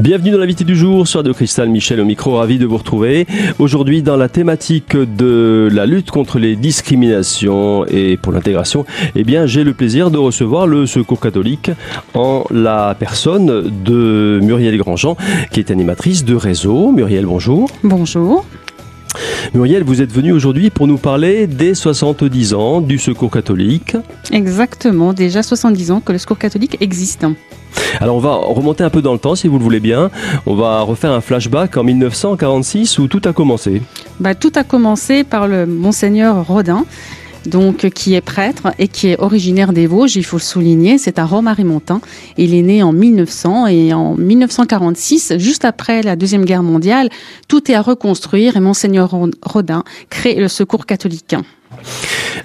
Bienvenue dans l'invité du jour sur de Cristal, Michel au micro, ravi de vous retrouver. Aujourd'hui dans la thématique de la lutte contre les discriminations et pour l'intégration, eh bien j'ai le plaisir de recevoir le Secours catholique en la personne de Muriel Grandjean qui est animatrice de réseau. Muriel, bonjour. Bonjour. Muriel, vous êtes venue aujourd'hui pour nous parler des 70 ans du Secours catholique. Exactement, déjà 70 ans que le Secours catholique existe. Alors on va remonter un peu dans le temps si vous le voulez bien. On va refaire un flashback en 1946 où tout a commencé. Bah, tout a commencé par le monseigneur Rodin donc qui est prêtre et qui est originaire des Vosges, il faut le souligner, c'est un Rome-Arimontain. Il est né en 1900 et en 1946, juste après la Deuxième Guerre mondiale, tout est à reconstruire et monseigneur Rodin crée le Secours catholique.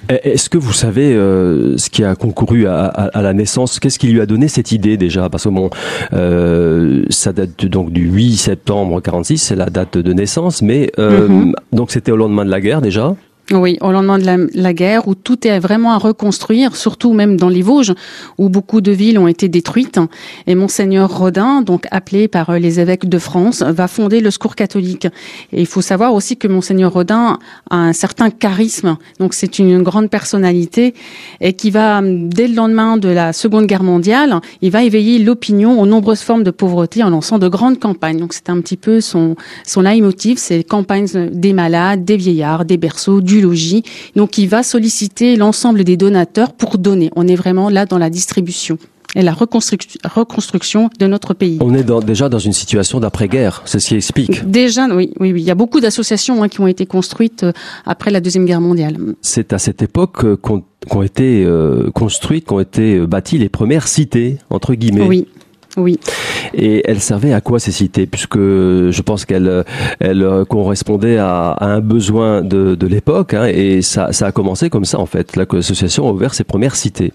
Est-ce que vous savez euh, ce qui a concouru à, la naissance? Qu'est-ce qui lui a donné cette idée déjà? Parce que bon, euh, ça date donc du 8 septembre 46, c'est la date de naissance, mais euh, mm-hmm. donc c'était au lendemain de la guerre déjà? Oui, au lendemain de la, guerre, où tout est vraiment à reconstruire, surtout même dans les Vosges, où beaucoup de villes ont été détruites. Et monseigneur Rodin, donc appelé par euh, les évêques de France, va fonder le Secours catholique. Et il faut savoir aussi que monseigneur Rodin a un certain charisme, donc c'est une grande personnalité, et qui va, dès le lendemain de la Seconde Guerre mondiale, il va éveiller l'opinion aux nombreuses formes de pauvreté en lançant de grandes campagnes. Donc c'est un petit peu son, son leitmotiv, c'est campagnes des malades, des vieillards, des berceaux, du logis. Donc, il va solliciter l'ensemble des donateurs pour donner. On est vraiment là dans la distribution et la reconstruction de notre pays. On est déjà dans une situation d'après-guerre, c'est ce qui explique. Déjà, oui, oui, oui. Il y a beaucoup d'associations hein, qui ont été construites euh, après la Deuxième Guerre mondiale. C'est à cette époque euh, qu'ont été euh, construites, qu'ont été bâties les premières cités, entre guillemets. Oui, oui. Et elle servait à quoi ces cités? Puisque je pense qu'elle elle correspondait à, un besoin de, de l'époque, hein, et ça, ça a commencé comme ça en fait. L'association a ouvert ses premières cités.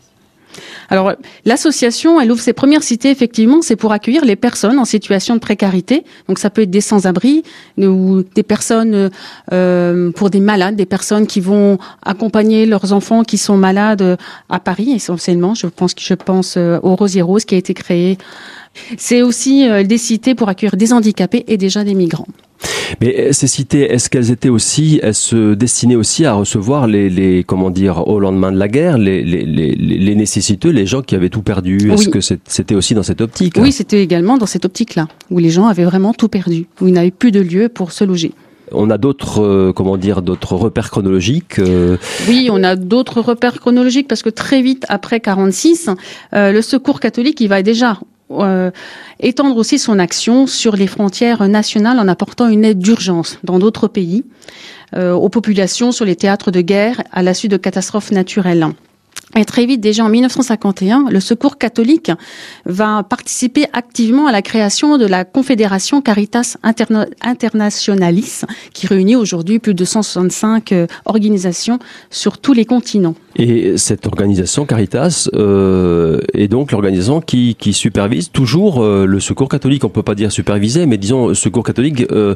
Alors, l'association, elle ouvre ses premières cités, effectivement, c'est pour accueillir les personnes en situation de précarité. Donc, ça peut être des sans-abri ou des personnes euh, pour des malades, des personnes qui vont accompagner leurs enfants qui sont malades à Paris, essentiellement. Je pense, je pense euh, au Rosier Rose qui a été créé. C'est aussi euh, des cités pour accueillir des handicapés et déjà des migrants. Mais euh, ces cités, est-ce qu'elles étaient aussi, elles se destinaient aussi à recevoir les, les comment dire, au lendemain de la guerre, les, les, les, les nécessiteux, les gens qui avaient tout perdu? Est-ce que c'était aussi dans cette optique? Oui, c'était également dans cette optique-là, où les gens avaient vraiment tout perdu, où ils n'avaient plus de lieu pour se loger. On a d'autres, euh, comment dire, d'autres repères chronologiques. Euh oui, on a d'autres repères chronologiques parce que très vite après 46, le Secours catholique, il va déjà euh, étendre aussi son action sur les frontières nationales en apportant une aide d'urgence dans d'autres pays euh, aux populations sur les théâtres de guerre à la suite de catastrophes naturelles. Et très vite, déjà en 1951, le Secours catholique va participer activement à la création de la Confédération Caritas Internationalis, qui réunit aujourd'hui plus de 165 euh, organisations sur tous les continents. Et cette organisation Caritas euh, est donc l'organisation qui, supervise toujours euh, le Secours catholique. On peut pas dire superviser, mais disons Secours catholique euh,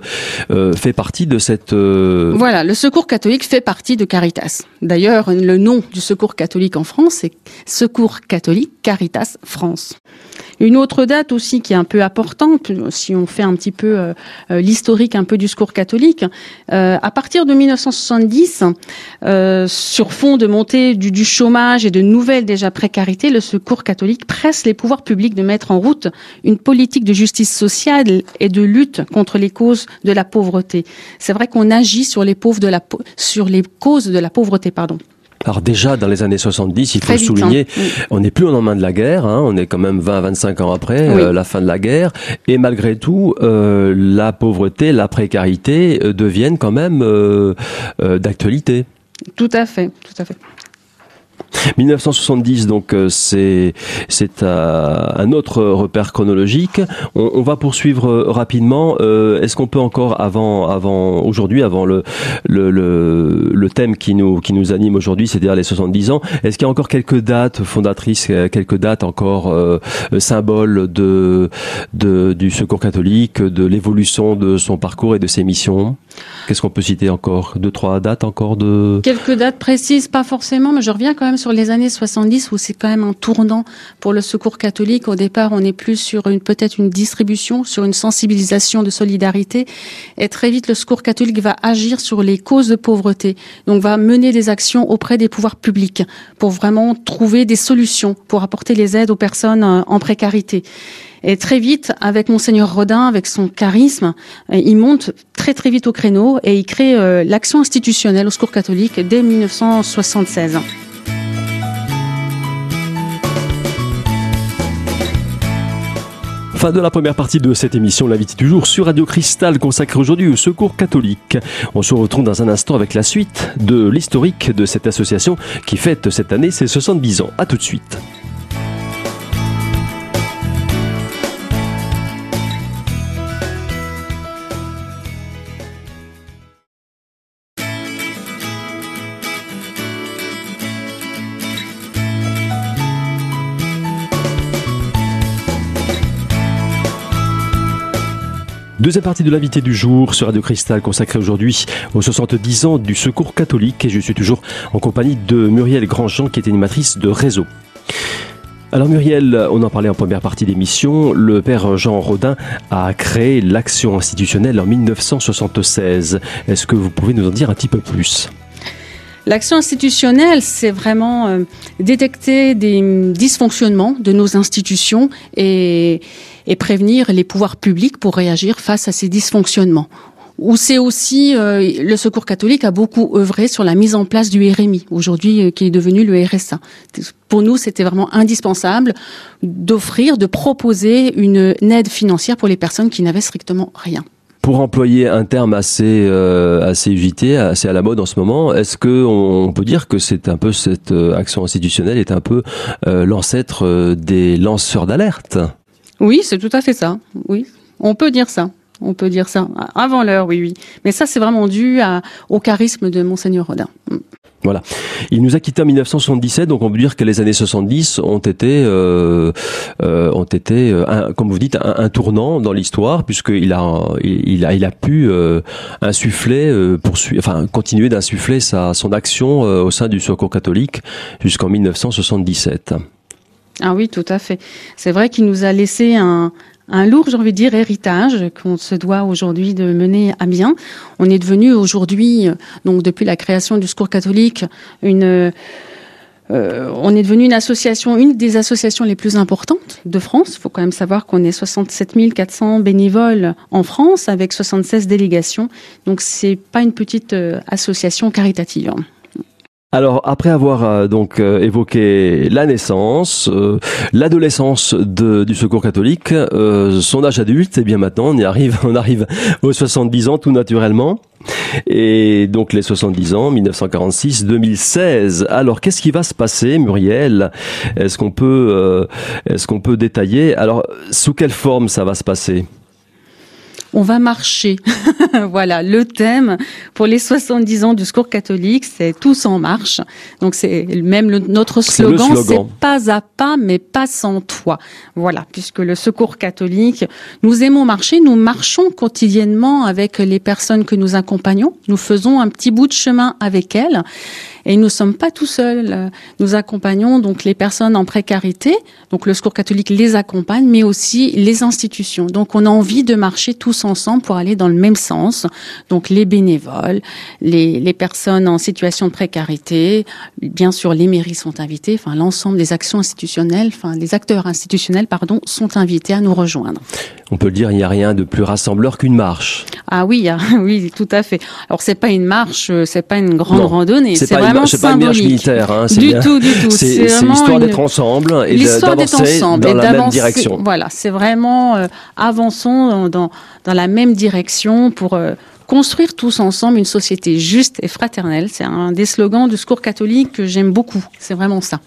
euh fait partie de cette. Voilà, le Secours catholique fait partie de Caritas. D'ailleurs, le nom du Secours catholique en France, c'est Secours catholique Caritas France. Une autre date aussi qui est un peu importante, si on fait un petit peu euh, euh, l'historique un peu du secours catholique, euh, à partir de 1970, sur fond de montée du, du, chômage et de nouvelles déjà précarités, le secours catholique presse les pouvoirs publics de mettre en route une politique de justice sociale et de lutte contre les causes de la pauvreté. C'est vrai qu'on agit sur les pauvres de la sur les causes de la pauvreté, pardon. Alors déjà dans les années 70, il faut le souligner, hein. on n'est plus au lendemain de la guerre, hein, on est quand même 20-25 ans après euh, la fin de la guerre, et malgré tout, euh, la pauvreté, la précarité euh, deviennent quand même d'actualité. Tout à fait, tout à fait. 1970, donc euh, c'est c'est euh, un autre repère chronologique. On, va poursuivre euh, rapidement. Est-ce qu'on peut encore avant avant aujourd'hui, avant le, le le, thème qui nous qui nous anime aujourd'hui, c'est-à-dire les 70 ans, est-ce qu'il y a encore quelques dates fondatrices, quelques dates encore symboles de, de du Secours catholique, de l'évolution de son parcours et de ses missions? Qu'est-ce qu'on peut citer encore? Deux trois dates encore de quelques dates précises, pas forcément, mais je reviens quand même les années 70 où c'est quand même un tournant pour le secours catholique. Au départ, on est plus sur une peut-être une distribution, sur une sensibilisation de solidarité. Et très vite, le secours catholique va agir sur les causes de pauvreté. Donc, va mener des actions auprès des pouvoirs publics pour vraiment trouver des solutions pour apporter les aides aux personnes euh, en précarité. Et très vite, avec Monseigneur Rodin, avec son charisme, euh, il monte très très vite au créneau et il crée euh, l'action institutionnelle au Secours catholique dès 1976. Fin de la première partie de cette émission, l'invité du jour sur Radio Cristal consacré aujourd'hui au Secours catholique. On se retrouve dans un instant avec la suite de l'historique de cette association qui fête cette année ses 70 ans. A tout de suite. Deuxième partie de l'invité du jour sur Radio Cristal consacrée aujourd'hui aux 70 ans du Secours catholique et je suis toujours en compagnie de Muriel Grandjean qui est animatrice de Réseau. Alors Muriel, on en parlait en première partie d'émission, le père Jean Rodin a créé l'action institutionnelle en 1976. Est-ce que vous pouvez nous en dire un petit peu plus? L'action institutionnelle, c'est vraiment euh, détecter des dysfonctionnements de nos institutions et, et, prévenir les pouvoirs publics pour réagir face à ces dysfonctionnements. Ou c'est aussi euh, le Secours catholique a beaucoup œuvré sur la mise en place du RMI aujourd'hui euh, qui est devenu le RSA. Pour nous, c'était vraiment indispensable d'offrir, de proposer une aide financière pour les personnes qui n'avaient strictement rien. Pour employer un terme assez euh, assez usité, assez à la mode en ce moment, est-ce que on peut dire que c'est un peu cette euh, action institutionnelle est un peu l'ancêtre des lanceurs d'alerte? Oui, c'est tout à fait ça. Oui, on peut dire ça. On peut dire ça. Avant l'heure, oui, oui. Mais ça, c'est vraiment dû au charisme de Monseigneur Rodin. Mm. Voilà. Il nous a quitté en 1977, donc on peut dire que les années 70 ont été, euh, euh, ont été, euh, comme vous dites, un, tournant dans l'histoire, puisqu'il a, il a, il a pu insuffler, poursuivre, enfin continuer d'insuffler sa, son action au sein du Secours catholique jusqu'en 1977. Ah oui, tout à fait. C'est vrai qu'il nous a laissé un, lourd, j'ai envie de dire, héritage qu'on se doit aujourd'hui de mener à bien. On est devenu aujourd'hui, donc depuis la création du Secours catholique, une euh, on est devenu une association, une des associations les plus importantes de France. Il faut quand même savoir qu'on est 67 400 bénévoles en France avec 76 délégations. Donc c'est pas une petite euh, association caritative. Alors après avoir euh, donc euh, évoqué la naissance, euh, l'adolescence du Secours catholique, euh, son âge adulte, et eh bien maintenant on y arrive, on arrive aux 70 ans tout naturellement. Et donc les 70 ans, 1946-2016. Alors qu'est-ce qui va se passer, Muriel? Est-ce qu'on peut, est-ce qu'on peut détailler? Alors sous quelle forme ça va se passer? On va marcher. voilà, le thème pour les 70 ans du secours catholique, c'est tous en marche. Donc c'est même le, notre slogan, c'est pas à pas, mais pas sans toi. Voilà, puisque le secours catholique, nous aimons marcher, nous marchons quotidiennement avec les personnes que nous accompagnons. Nous faisons un petit bout de chemin avec elles. Et nous ne sommes pas tout seuls. Nous accompagnons donc les personnes en précarité. Donc le Secours catholique les accompagne, mais aussi les institutions. Donc on a envie de marcher tous ensemble pour aller dans le même sens. Donc les bénévoles, les, les personnes en situation de précarité, bien sûr les mairies sont invitées. Enfin l'ensemble des actions institutionnelles, enfin les acteurs institutionnels, pardon, sont invités à nous rejoindre. On peut le dire, il n'y a rien de plus rassembleur qu'une marche. Ah oui, oui, tout à fait. Alors c'est pas une marche, c'est pas une grande non, randonnée, c'est vraiment c'est pas une marche militaire, hein, du bien, tout, du tout. C'est l'histoire d'être ensemble et d'avancer dans et la même direction. Voilà, c'est vraiment euh, avançons dans, dans la même direction pour euh, construire tous ensemble une société juste et fraternelle. C'est un des slogans du secours catholique que j'aime beaucoup. C'est vraiment ça.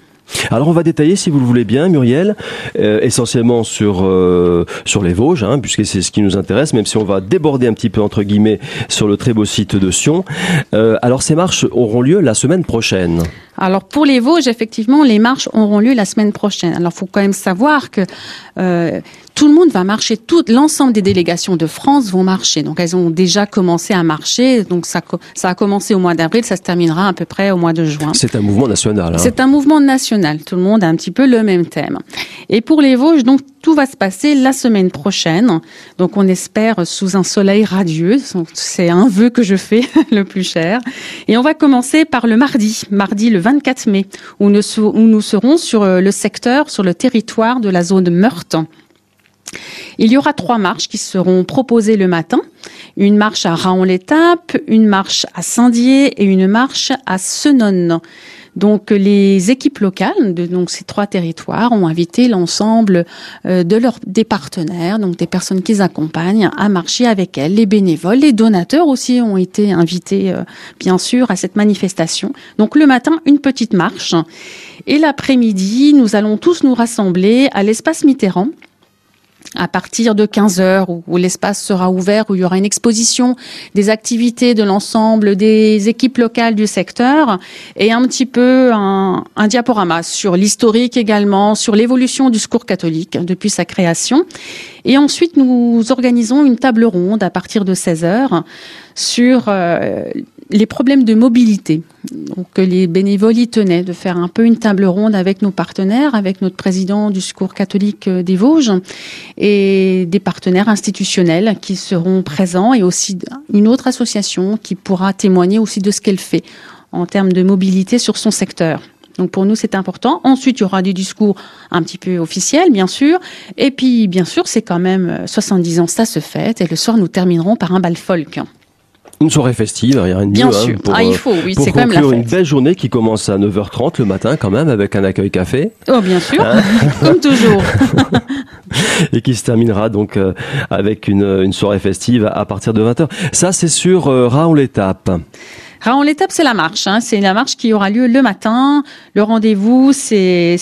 Alors on va détailler, si vous le voulez bien, Muriel, euh, essentiellement sur euh, sur les Vosges, hein, puisque c'est ce qui nous intéresse, même si on va déborder un petit peu entre guillemets sur le très beau site de Sion. Euh, alors ces marches auront lieu la semaine prochaine. Alors pour les Vosges, effectivement, les marches auront lieu la semaine prochaine. Alors faut quand même savoir que euh, tout le monde va marcher, tout l'ensemble des délégations de France vont marcher. Donc elles ont déjà commencé à marcher. Donc ça, ça a commencé au mois d'avril, ça se terminera à peu près au mois de juin. C'est un mouvement national. Hein. C'est un mouvement national. Tout le monde a un petit peu le même thème. Et pour les Vosges, donc tout va se passer la semaine prochaine. Donc on espère sous un soleil radieux. C'est un vœu que je fais le plus cher. Et on va commencer par le mardi, mardi le 24 mai, où nous, serons sur euh, le secteur, sur le territoire de la zone Meurthe. Il y aura trois marches qui seront proposées le matin. Une marche à Raon-l'Étape, une marche à Saint-Dié et une marche à Senonne. Donc les équipes locales de ces trois territoires ont invité l'ensemble euh, de leurs des partenaires, donc des personnes qu'ils accompagnent, à marcher avec elles. Les bénévoles, les donateurs aussi ont été invités euh, bien sûr à cette manifestation. Donc le matin une petite marche et l'après-midi nous allons tous nous rassembler à l'espace Mitterrand à partir de 15 heures où, l'espace sera ouvert, où il y aura une exposition des activités de l'ensemble des équipes locales du secteur et un petit peu un, diaporama sur l'historique également, sur l'évolution du secours catholique depuis sa création. Et ensuite, nous organisons une table ronde à partir de 16 heures sur euh, les problèmes de mobilité. Donc, les bénévoles y tenaient de faire un peu une table ronde avec nos partenaires, avec notre président du Secours catholique des Vosges et des partenaires institutionnels qui seront présents et aussi une autre association qui pourra témoigner aussi de ce qu'elle fait en termes de mobilité sur son secteur. Donc pour nous, c'est important. Ensuite, il y aura des discours un petit peu officiels, bien sûr. Et puis, bien sûr, c'est quand même 70 ans, ça se fête. Et le soir, nous terminerons par un bal folk. Une soirée festive, rien de mieux. Bien hein, sûr. pour, ah, il faut, oui, c'est quand même la fête. une belle journée qui commence à 9h30 le matin quand même avec un accueil café. Oh, bien sûr, hein comme toujours. Et qui se terminera donc euh, avec une, une, soirée festive à partir de 20h. Ça, c'est sur euh, Raon-l'Étape. Raon l'étape, c'est la marche. Hein. C'est la marche qui aura lieu le matin. Le rendez-vous, c'est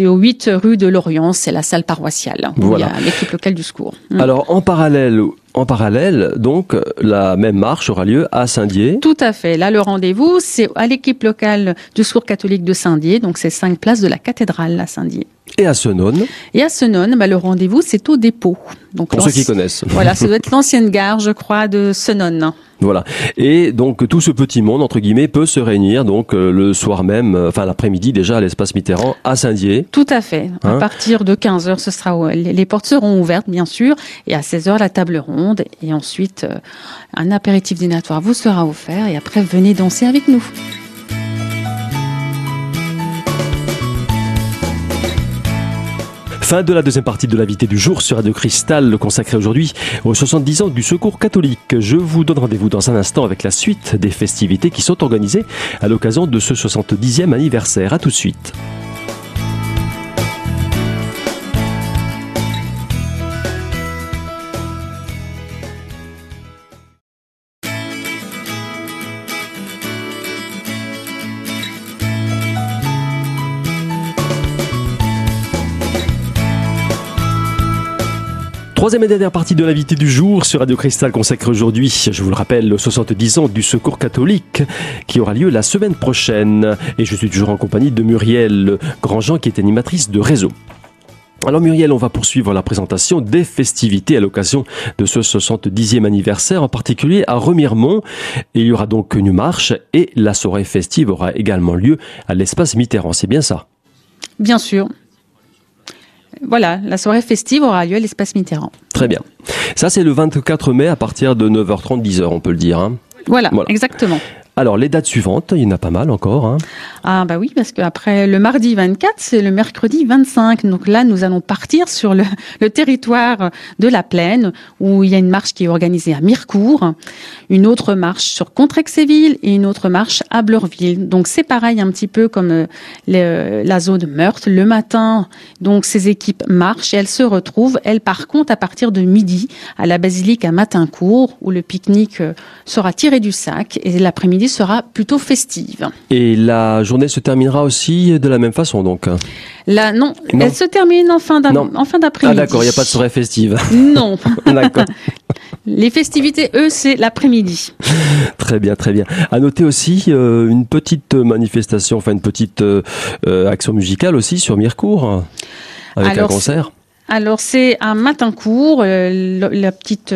au 8 rue de Lorient. C'est la salle paroissiale. Voilà. il y a l'équipe locale du secours. Mm. Alors, en parallèle, en parallèle, donc, la même marche aura lieu à Saint-Dié. Tout à fait. Là, le rendez-vous, c'est à l'équipe locale du Secours catholique de Saint-Dié. Donc, c'est cinq places de la cathédrale à Saint-Dié. Et à Senonne Et à Senonne, bah, le rendez-vous, c'est au dépôt. Donc, Pour ceux qui connaissent. Voilà, ça doit être l'ancienne gare, je crois, de Senonne. Voilà. Et donc tout ce petit monde entre guillemets peut se réunir donc euh, le soir même, euh, enfin l'après-midi déjà à l'espace Mitterrand à Saint-Dié. Tout à fait. à hein partir de 15 h ce sera les portes seront ouvertes bien sûr et à 16 h la table ronde et ensuite euh, un apéritif dînatoire vous sera offert et après venez danser avec nous. Fin de la deuxième partie de l'invité du jour sur Radio Cristal, consacré aujourd'hui aux 70 ans du Secours catholique. Je vous donne rendez-vous dans un instant avec la suite des festivités qui sont organisées à l'occasion de ce 70e anniversaire. À tout de suite. Troisième et dernière partie de l'invité du jour sur Radio Cristal consacrée aujourd'hui, je vous le rappelle, aux 70 ans du Secours catholique qui aura lieu la semaine prochaine. Et je suis toujours en compagnie de Muriel Grandjean qui est animatrice de réseau. Alors Muriel, on va poursuivre la présentation des festivités à l'occasion de ce 70e anniversaire, en particulier à Remiremont. il y aura donc une marche et la soirée festive aura également lieu à l'espace Mitterrand. C'est bien ça? Bien sûr. Voilà, la soirée festive aura lieu à l'espace Mitterrand. Très bien. Ça, c'est le 24 mai à partir de 9h30, 10h, on peut le dire. Hein. Voilà, voilà, exactement. Alors, les dates suivantes, il y en a pas mal encore. Hein. Ah bah oui, parce qu'après le mardi 24, c'est le mercredi 25. Donc là, nous allons partir sur le, territoire de la plaine, où il y a une marche qui est organisée à Mirecourt, une autre marche sur Contrexéville et une autre marche à Bleurville. Donc c'est pareil un petit peu comme euh, la zone Meurthe. Le matin, donc ces équipes marchent et elles se retrouvent, elles par contre, à partir de midi, à la basilique à Matincourt, où le pique-nique euh, sera tiré du sac et l'après-midi sera plutôt festive. Et la journée se terminera aussi de la même façon, donc Là, non, elle se termine en fin d'après-midi. Ah d'accord, il n'y a pas de soirée festive. Non. d'accord. Les festivités, eux, c'est l'après-midi. Très bien, très bien. À noter aussi euh, une petite manifestation, enfin une petite euh, euh, action musicale aussi sur Mirecourt, avec un concert. Alors c'est un matin court, euh, la petite,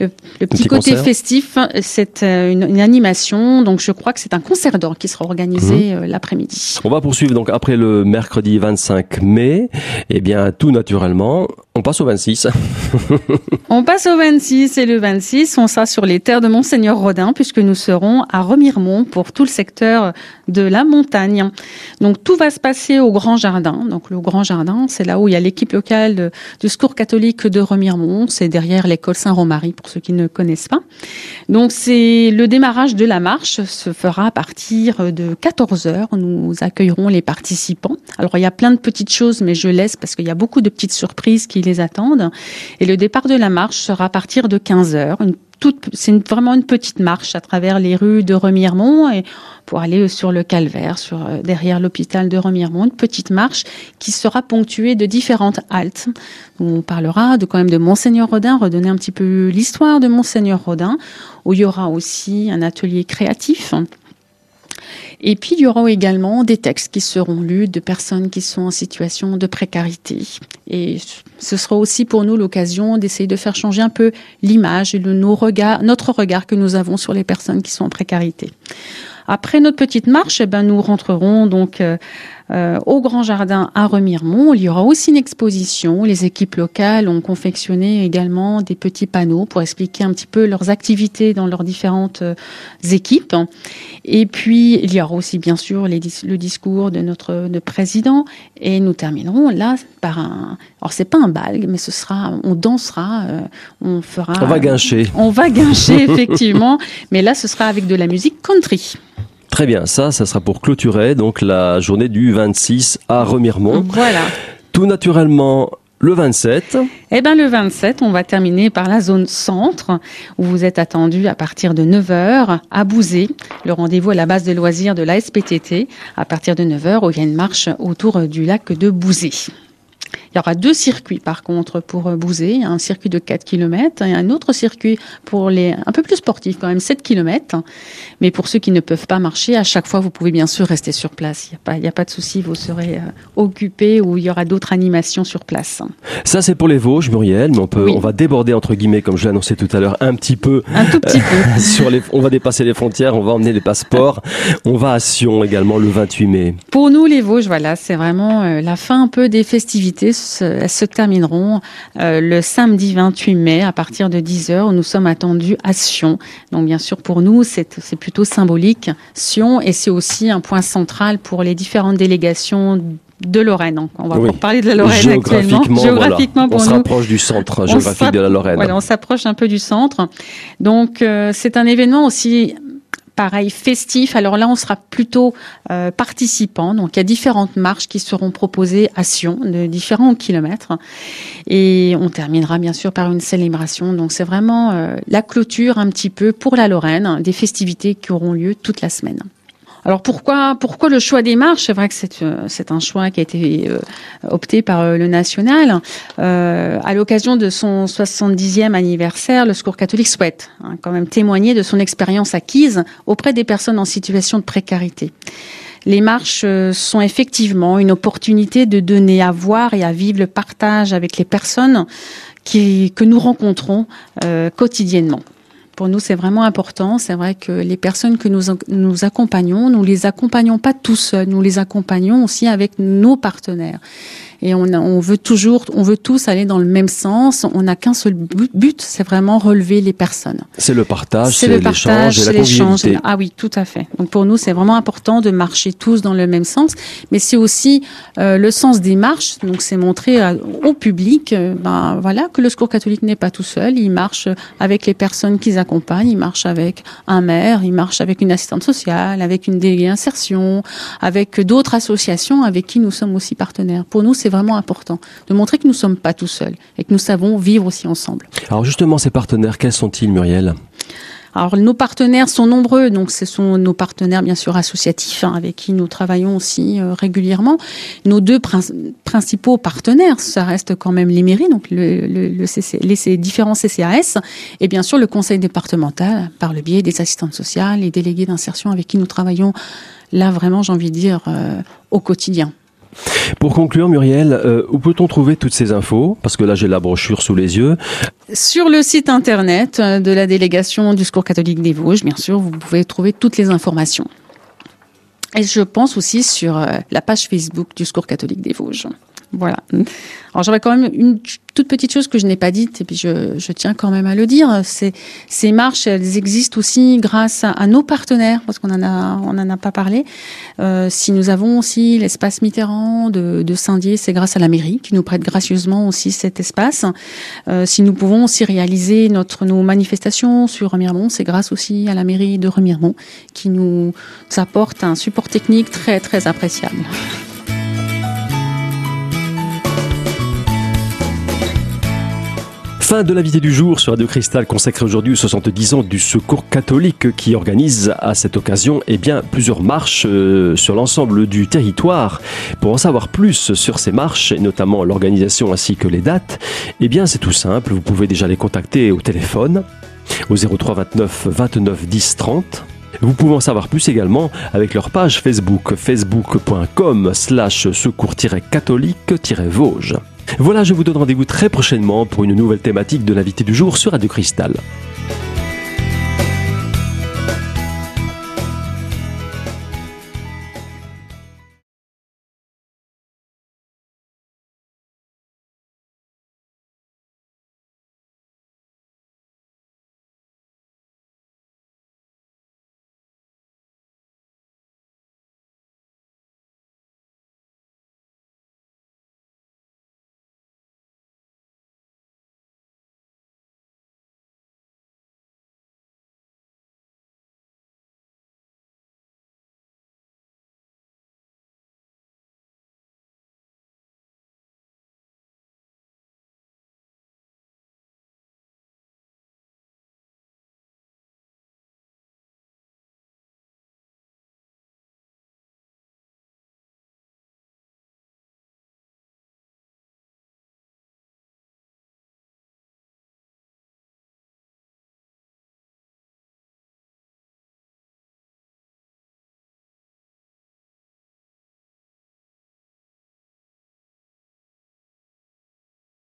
euh, le, petit, côté festif, c'est euh, une, animation. Donc je crois que c'est un concert d'or qui sera organisé mhm. l'après-midi. On va poursuivre donc après le mercredi 25 mai. Eh bien tout naturellement, on passe au 26. on passe au 26 et le 26, on sera sur les terres de Monseigneur Rodin puisque nous serons à Remiremont pour tout le secteur de la montagne. Donc tout va se passer au Grand Jardin. Donc le Grand Jardin, c'est là où il y a l'équipe locale du secours catholique de Remiremont. C'est derrière l'école Saint-Romary pour ceux qui ne connaissent pas. Donc c'est le démarrage de la marche se fera à partir de 14 heures. Nous accueillerons les participants. Alors il y a plein de petites choses, mais je laisse parce qu'il y a beaucoup de petites surprises qui les attendent. Et le départ de la marche sera à partir de 15 heures. C'est vraiment une petite marche à travers les rues de Remiremont et pour aller sur le calvaire, euh, derrière l'hôpital de Remiremont, une petite marche qui sera ponctuée de différentes haltes. On parlera de quand même de Monseigneur Rodin, redonner un petit peu l'histoire de Monseigneur Rodin, où il y aura aussi un atelier créatif et puis, il y aura également des textes qui seront lus de personnes qui sont en situation de précarité. Et ce sera aussi pour nous l'occasion d'essayer de faire changer un peu l'image et nos regards, notre regard que nous avons sur les personnes qui sont en précarité. Après notre petite marche, eh ben, nous rentrerons donc euh, euh, au Grand Jardin à Remiremont. Il y aura aussi une exposition. Les équipes locales ont confectionné également des petits panneaux pour expliquer un petit peu leurs activités dans leurs différentes euh, équipes. Et puis, il y aura aussi, bien sûr, le discours de notre président. Et nous terminerons là par un... Alors, c'est pas un bal, mais ce sera... On dansera, euh, on fera... On va guincher. On va guincher, effectivement. Mais là, ce sera avec de la musique country. Très bien, ça, ça sera pour clôturer donc la journée du 26 à Remiremont. Voilà. Tout naturellement, le 27 Eh bien, le 27, on va terminer par la zone centre, où vous êtes attendu à partir de 9h à Bouzé, le rendez-vous à la base de loisirs de la SPTT, à partir de 9h, où il y a une marche autour du lac de Bouzé. Il y aura deux circuits par contre pour euh, Bouzé, un circuit de 4 km et un autre circuit pour les un peu plus sportifs quand même 7 km. Mais pour ceux qui ne peuvent pas marcher, à chaque fois vous pouvez bien sûr rester sur place. Il n'y a pas il y a pas de souci, vous serez euh, occupé ou il y aura d'autres animations sur place. Ça c'est pour les Vosges Muriel, mais on peut on va déborder entre guillemets comme je l'ai annoncé tout à l'heure un petit peu un tout petit peu sur les on va dépasser les frontières, on va emmener les passeports. on va à Sion également le 28 mai. Pour nous les Vosges voilà, c'est vraiment euh, la fin un peu des festivités elles se termineront euh, le samedi 28 mai à partir de 10h où nous sommes attendus à Sion. Donc bien sûr pour nous c'est plutôt symbolique Sion et c'est aussi un point central pour les différentes délégations de Lorraine. Donc, on va parler de la Lorraine actuellement. Géographiquement, pour on se rapproche du centre géographique de la Lorraine. Voilà, on s'approche un peu du centre. Donc, euh, c'est un événement aussi pareil festif. Alors là, on sera plutôt euh, participant. Donc il y a différentes marches qui seront proposées à Sion de différents kilomètres. Et on terminera bien sûr par une célébration. Donc c'est vraiment euh, la clôture un petit peu pour la Lorraine des festivités qui auront lieu toute la semaine. Alors pourquoi pourquoi le choix des marches? C'est vrai que c'est euh, c'est un choix qui a été euh, opté par euh, le national à l'occasion de son 70e anniversaire. Le Secours catholique souhaite hein, quand même témoigner de son expérience acquise auprès des personnes en situation de précarité. Les marches sont effectivement une opportunité de donner à voir et à vivre le partage avec les personnes que nous rencontrons quotidiennement. Pour nous, c'est vraiment important. C'est vrai que les personnes que nous, nous accompagnons, nous les accompagnons pas tout seuls, nous les accompagnons aussi avec nos partenaires et on, on veut toujours, on veut tous aller dans le même sens. On n'a qu'un seul but, c'est vraiment relever les personnes. C'est le partage, c'est l'échange, c'est l'échange. Ah oui, tout à fait. Donc pour nous, c'est vraiment important de marcher tous dans le même sens, mais c'est aussi euh, le sens des marches. Donc c'est montrer au public, euh, ben voilà, que le Secours catholique n'est pas tout seul. Il marche avec les personnes qu'ils accompagnent. Il marche avec un maire, il marche avec une assistante sociale, avec une déléguée insertion, avec d'autres associations avec qui nous sommes aussi partenaires. Pour nous, c'est c'est vraiment important de montrer que nous ne sommes pas tout seuls et que nous savons vivre aussi ensemble. Alors justement, ces partenaires, quels sont-ils, Muriel? Alors nos partenaires sont nombreux, donc ce sont nos partenaires bien sûr associatifs hein, avec qui nous travaillons aussi euh, régulièrement. Nos deux principaux partenaires, ça reste quand même les mairies, donc le, les différents CCAS, et bien sûr le conseil départemental par le biais des assistantes sociales, les délégués d'insertion avec qui nous travaillons là vraiment, j'ai envie de dire, euh, au quotidien. Pour conclure, Muriel, euh, où peut-on trouver toutes ces infos? Parce que là, j'ai la brochure sous les yeux. Sur le site internet de la délégation du Secours catholique des Vosges, bien sûr, vous pouvez trouver toutes les informations. Et je pense aussi sur euh, la page Facebook du Secours catholique des Vosges. Voilà. Alors j'aurais quand même une toute petite chose que je n'ai pas dite et puis je, je, tiens quand même à le dire. C'est ces marches, elles existent aussi grâce à, nos partenaires parce qu'on en a on en a pas parlé. Euh, si nous avons aussi l'espace Mitterrand de, de Saint-Dié, c'est grâce à la mairie qui nous prête gracieusement aussi cet espace. Euh, si nous pouvons aussi réaliser notre nos manifestations sur Remiremont, c'est grâce aussi à la mairie de Remiremont qui nous apporte un support technique très très appréciable. Fin de l'invité du jour sur Radio Cristal consacré aujourd'hui aux 70 ans du Secours catholique qui organise à cette occasion eh bien, plusieurs marches euh, sur l'ensemble du territoire. Pour en savoir plus sur ces marches et notamment l'organisation ainsi que les dates, eh bien c'est tout simple, vous pouvez déjà les contacter au téléphone au 03 29 29 10 30. Vous pouvez en savoir plus également avec leur page Facebook facebook.com slash secours-catholique-vosges. Voilà, je vous donne rendez-vous très prochainement pour une nouvelle thématique de l'invité du jour sur Radio Cristal.